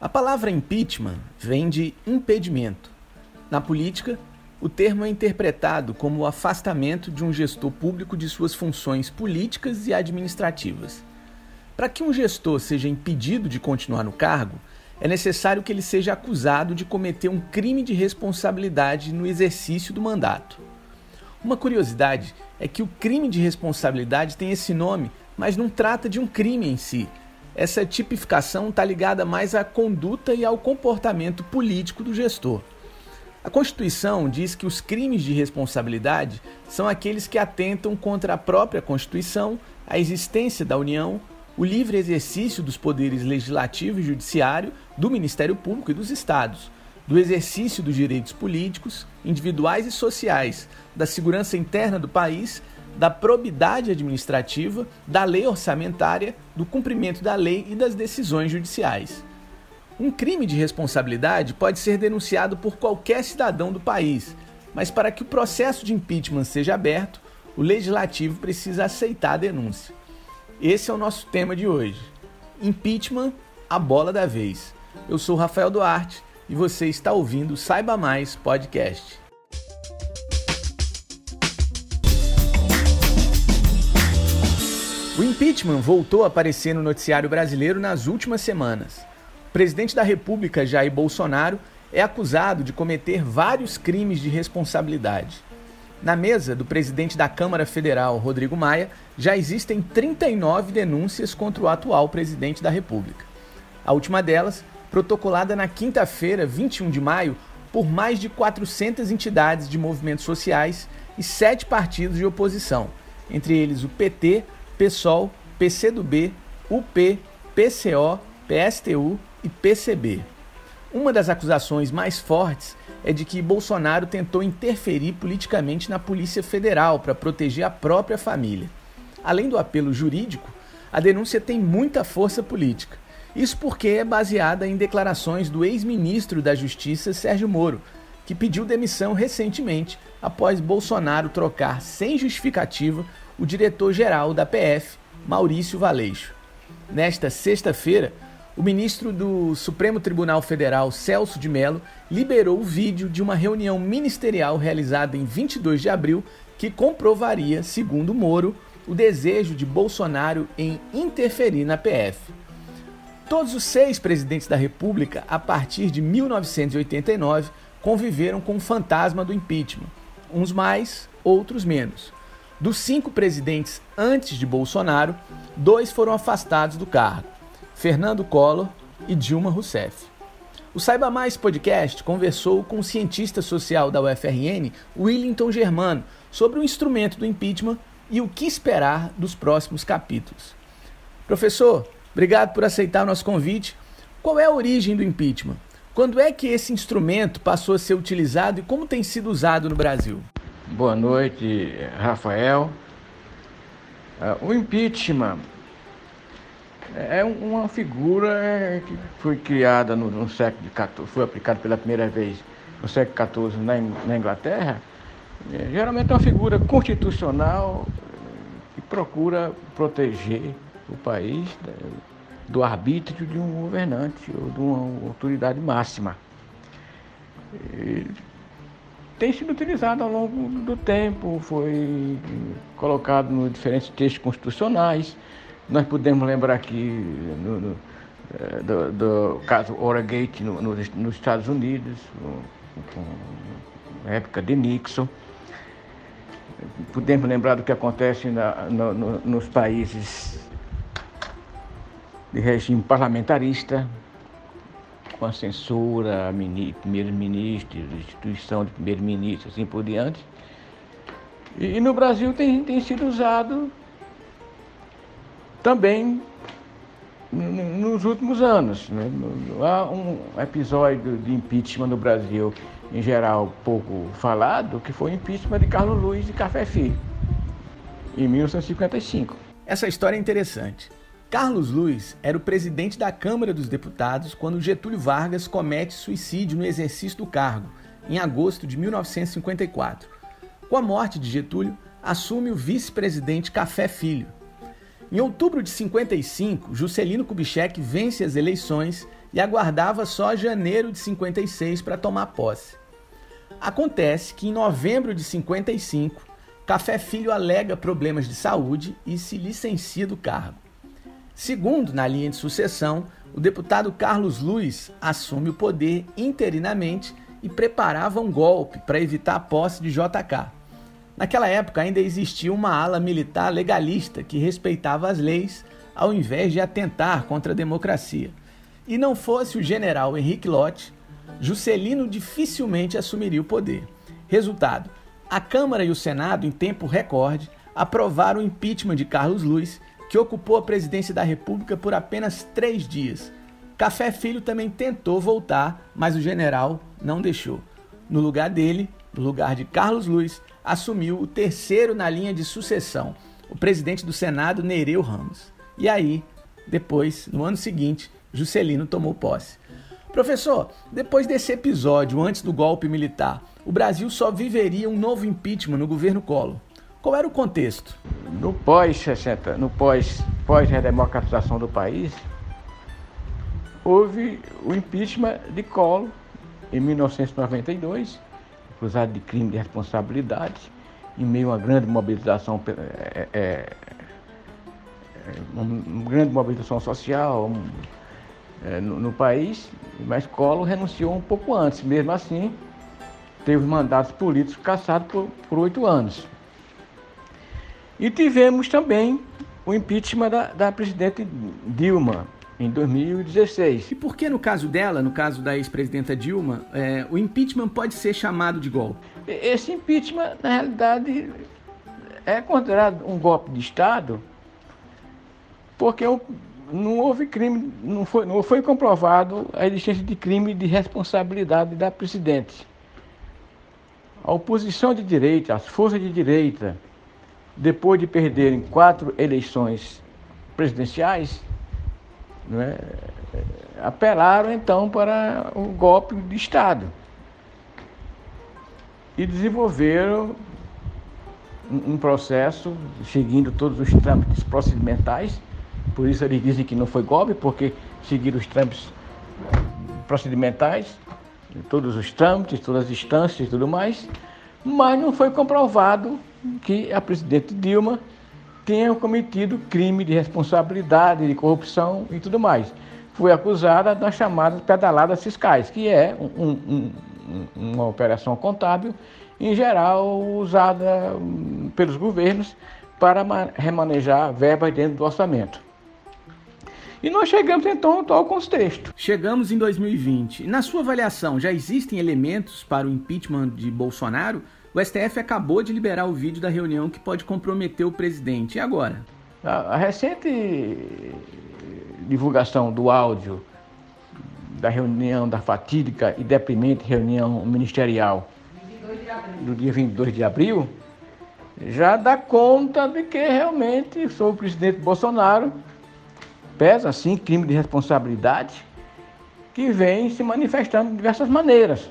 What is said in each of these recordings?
A palavra impeachment vem de impedimento. Na política, o termo é interpretado como o afastamento de um gestor público de suas funções políticas e administrativas. Para que um gestor seja impedido de continuar no cargo, é necessário que ele seja acusado de cometer um crime de responsabilidade no exercício do mandato. Uma curiosidade é que o crime de responsabilidade tem esse nome, mas não trata de um crime em si, essa tipificação está ligada mais à conduta e ao comportamento político do gestor. A Constituição diz que os crimes de responsabilidade são aqueles que atentam contra a própria Constituição, a existência da União, o livre exercício dos poderes legislativo e judiciário, do Ministério Público e dos Estados, do exercício dos direitos políticos, individuais e sociais, da segurança interna do país da probidade administrativa, da lei orçamentária, do cumprimento da lei e das decisões judiciais. Um crime de responsabilidade pode ser denunciado por qualquer cidadão do país, mas para que o processo de impeachment seja aberto, o legislativo precisa aceitar a denúncia. Esse é o nosso tema de hoje. Impeachment, a bola da vez. Eu sou Rafael Duarte e você está ouvindo Saiba Mais Podcast. Impeachment voltou a aparecer no noticiário brasileiro nas últimas semanas. O presidente da República, Jair Bolsonaro, é acusado de cometer vários crimes de responsabilidade. Na mesa do presidente da Câmara Federal, Rodrigo Maia, já existem 39 denúncias contra o atual presidente da República. A última delas, protocolada na quinta-feira, 21 de maio, por mais de 400 entidades de movimentos sociais e sete partidos de oposição, entre eles o PT, PSOL, PCdoB, UP, PCO, PSTU e PCB. Uma das acusações mais fortes é de que Bolsonaro tentou interferir politicamente na Polícia Federal para proteger a própria família. Além do apelo jurídico, a denúncia tem muita força política. Isso porque é baseada em declarações do ex-ministro da Justiça, Sérgio Moro, que pediu demissão recentemente após Bolsonaro trocar sem justificativa o diretor-geral da PF, Maurício Valeixo. Nesta sexta-feira, o ministro do Supremo Tribunal Federal, Celso de Mello, liberou o vídeo de uma reunião ministerial realizada em 22 de abril que comprovaria, segundo Moro, o desejo de Bolsonaro em interferir na PF. Todos os seis presidentes da República, a partir de 1989, conviveram com o fantasma do impeachment, uns mais, outros menos. Dos cinco presidentes antes de Bolsonaro, dois foram afastados do cargo: Fernando Collor e Dilma Rousseff. O Saiba Mais podcast conversou com o cientista social da UFRN, Willington Germano, sobre o instrumento do impeachment e o que esperar dos próximos capítulos. Professor, obrigado por aceitar o nosso convite. Qual é a origem do impeachment? Quando é que esse instrumento passou a ser utilizado e como tem sido usado no Brasil? Boa noite, Rafael. Uh, o impeachment é uma figura que foi criada no, no século XIV, foi aplicada pela primeira vez no século XIV na, Inglaterra. É, geralmente é uma figura constitucional que procura proteger o país do arbítrio de um governante ou de uma autoridade máxima. E, tem sido utilizado ao longo do tempo, foi colocado nos diferentes textos constitucionais. Nós podemos lembrar aqui no, no, eh, do, do, caso Oragate no, no, nos Estados Unidos, na época de Nixon. Podemos lembrar do que acontece na, nos países de regime parlamentarista, com a censura a primeiros-ministros, instituição de primeiro-ministro, assim por diante. E, e no Brasil tem, tem sido usado também nos últimos anos. Né? Há um episódio de impeachment no Brasil, em geral, pouco falado, que foi o impeachment de Carlos Luiz e Café Filho, em 1955. Essa história é interessante. Carlos Luiz era o presidente da Câmara dos Deputados quando Getúlio Vargas comete suicídio no exercício do cargo, em agosto de 1954. Com a morte de Getúlio, assume o vice-presidente Café Filho. Em outubro de 55, Juscelino Kubitschek vence as eleições e aguardava só janeiro de 56 para tomar posse. Acontece que em novembro de 55, Café Filho alega problemas de saúde e se licencia do cargo. Segundo, na linha de sucessão, o deputado Carlos Luiz assume o poder interinamente e preparava um golpe para evitar a posse de JK. Naquela época ainda existia uma ala militar legalista que respeitava as leis ao invés de atentar contra a democracia. E não fosse o general Henrique Lott, Juscelino dificilmente assumiria o poder. Resultado: a Câmara e o Senado, em tempo recorde, aprovaram o impeachment de Carlos Luiz, que ocupou a presidência da República por apenas três dias. Café Filho também tentou voltar, mas o general não deixou. No lugar dele, no lugar de Carlos Luiz, assumiu o terceiro na linha de sucessão, o presidente do Senado, Nereu Ramos. E aí, depois, no ano seguinte, Juscelino tomou posse. Professor, depois desse episódio, antes do golpe militar, o Brasil só viveria um novo impeachment no governo Collor. Qual era o contexto? No pós-60, no pós, pós-redemocratização do país, houve o impeachment de Collor em 1992, acusado de crime de responsabilidade, em meio a uma grande mobilização, é, é, uma grande mobilização social é, no, no, país, mas Collor renunciou um pouco antes. Mesmo assim, teve mandatos políticos cassados por oito anos. E tivemos também o impeachment da, da presidente Dilma, em 2016. E por que no caso dela, no caso da ex-presidenta Dilma, é, o impeachment pode ser chamado de golpe? Esse impeachment, na realidade, é considerado um golpe de Estado porque não houve crime, não foi, não foi comprovado a existência de crime de responsabilidade da presidente. A oposição de direita, as forças de direita, depois de perderem quatro eleições presidenciais, né, apelaram então para o golpe de Estado e desenvolveram um processo seguindo todos os trâmites procedimentais. Por isso eles dizem que não foi golpe, porque seguiram os trâmites procedimentais, todos os trâmites, todas as instâncias e tudo mais, mas não foi comprovado que a presidente Dilma tenha cometido crime de responsabilidade, de corrupção e tudo mais. Foi acusada das chamadas pedaladas fiscais, que é um, um, um, uma operação contábil, em geral usada hum, pelos governos para remanejar verbas dentro do orçamento. E nós chegamos então ao atual contexto. Chegamos em 2020. Na sua avaliação, já existem elementos para o impeachment de Bolsonaro? O STF acabou de liberar o vídeo da reunião que pode comprometer o presidente. E agora? A, recente divulgação do áudio da reunião, da fatídica e deprimente reunião ministerial do dia 22 de abril, já dá conta de que realmente sou o presidente Bolsonaro pesa sim crime de responsabilidade que vem se manifestando de diversas maneiras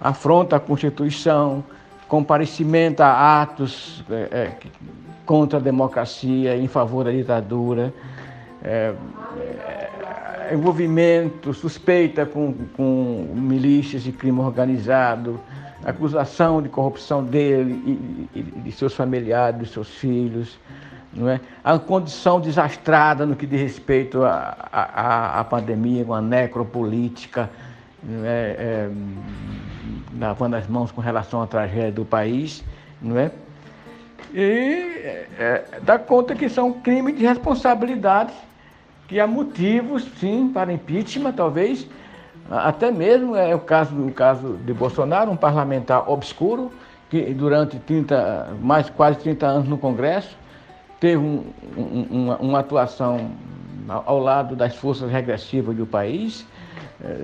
afronta a Constituição, comparecimento a atos é, é, contra a democracia, em favor da ditadura, é, é, envolvimento, suspeita com, com milícias de crime organizado, acusação de corrupção dele e, e de seus familiares, de seus filhos, não é? a condição desastrada no que diz respeito à pandemia, uma necropolítica, não é? Lavando as mãos com relação à tragédia do país, não é? E é, dá conta que são crimes de responsabilidade, que há motivos, sim, para impeachment, talvez. Até mesmo é o caso, o caso de Bolsonaro, um parlamentar obscuro, que durante 30, mais quase 30 anos no Congresso, teve um, um, uma, uma atuação ao lado das forças regressivas do país,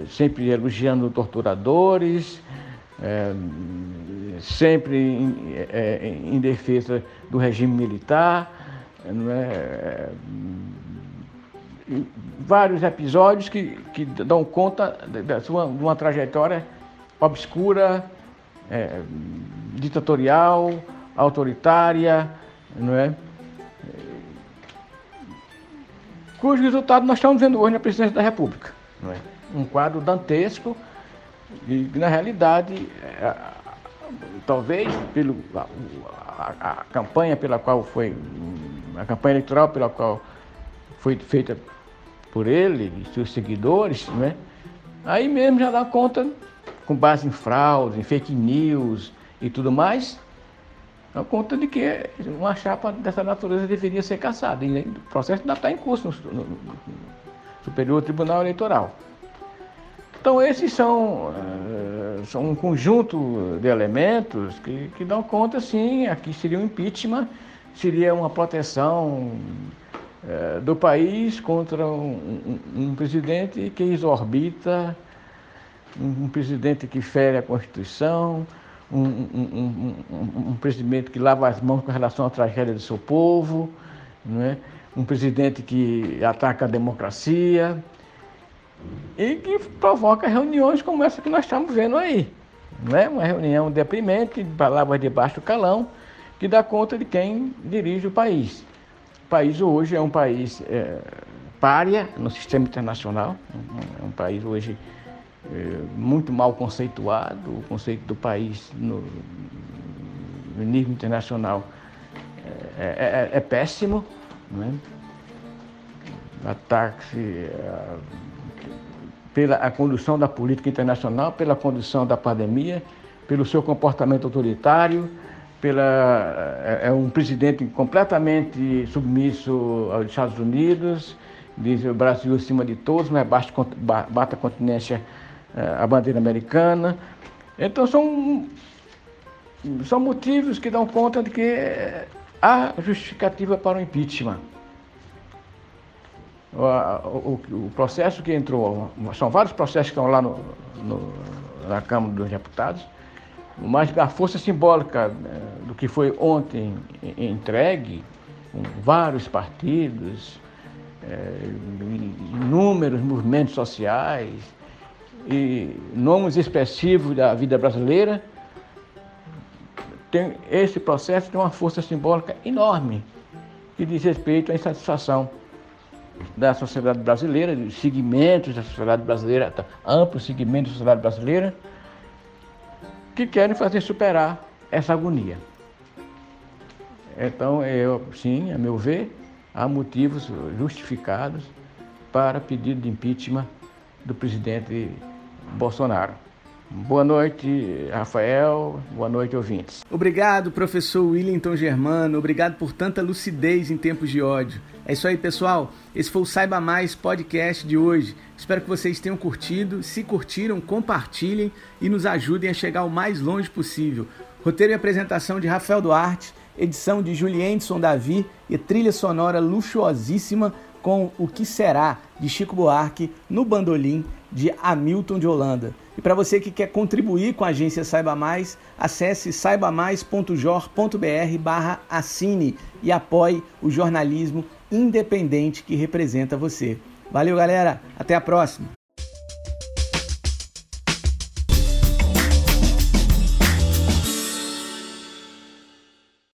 sempre elogiando torturadores, é, sempre em, é, em, defesa do regime militar. Não é, vários episódios que, que dão conta de uma trajetória obscura, é, ditatorial, autoritária, não é? cujo resultado nós estamos vendo hoje na presidência da República. É? Um quadro dantesco e, na realidade, é, talvez pelo, a, a, a, campanha pela qual foi, a campanha eleitoral pela qual foi feita por ele e seus seguidores, né? aí mesmo já dá conta, com base em fraude, em fake news e tudo mais, dá conta de que uma chapa dessa natureza deveria ser caçada. E o processo ainda está em curso no, no, no Superior Tribunal Eleitoral. Então esses são, uh, são um conjunto de elementos que, que dão conta, sim, aqui seria um impeachment, seria uma proteção uh, do país contra um, um, um, presidente que exorbita, um, um, presidente que fere a Constituição, um, presidente que lava as mãos com relação à tragédia do seu povo, não é? um presidente que ataca a democracia e que provoca reuniões como essa que nós estamos vendo aí. Né? Uma reunião deprimente, de palavras de baixo calão, que dá conta de quem dirige o país. O país hoje é um país é, párea no sistema internacional, é um país hoje é, muito mal conceituado, o conceito do país no, no nível internacional é, é, é péssimo. Né? Ataque pela a condução da política internacional, pela condução da pandemia, pelo seu comportamento autoritário, pela é, é um presidente completamente submisso aos Estados Unidos, diz o Brasil acima de todos, mas basta, bata a continência é, a bandeira americana. Então são, são motivos que dão conta de que há justificativa para o impeachment o, o, o, processo que entrou, são vários processos que estão lá no, no, na Câmara dos Deputados, mas a força simbólica né, do que foi ontem entregue, com vários partidos, é, inúmeros movimentos sociais e nomes expressivos da vida brasileira, tem, esse processo tem uma força simbólica enorme que diz respeito à insatisfação da sociedade brasileira, de segmentos da sociedade brasileira, amplos segmentos da sociedade brasileira, que querem fazer superar essa agonia. Então, eu, sim, a meu ver, há motivos justificados para pedido de impeachment do presidente Bolsonaro. Boa noite, Rafael. Boa noite, ouvintes. Obrigado, professor Willington Germano. Obrigado por tanta lucidez em tempos de ódio. É isso aí, pessoal. Esse foi o Saiba Mais podcast de hoje. Espero que vocês tenham curtido. Se curtiram, compartilhem e nos ajudem a chegar o mais longe possível. Roteiro e apresentação de Rafael Duarte, edição de Julienson Davi e trilha sonora luxuosíssima com O Que Será, de Chico Buarque, no bandolim de Hamilton de Holanda. E para você que quer contribuir com a agência Saiba Mais, acesse saibamais.jor.br barra assine e apoie o jornalismo independente que representa você. Valeu, galera. Até a próxima.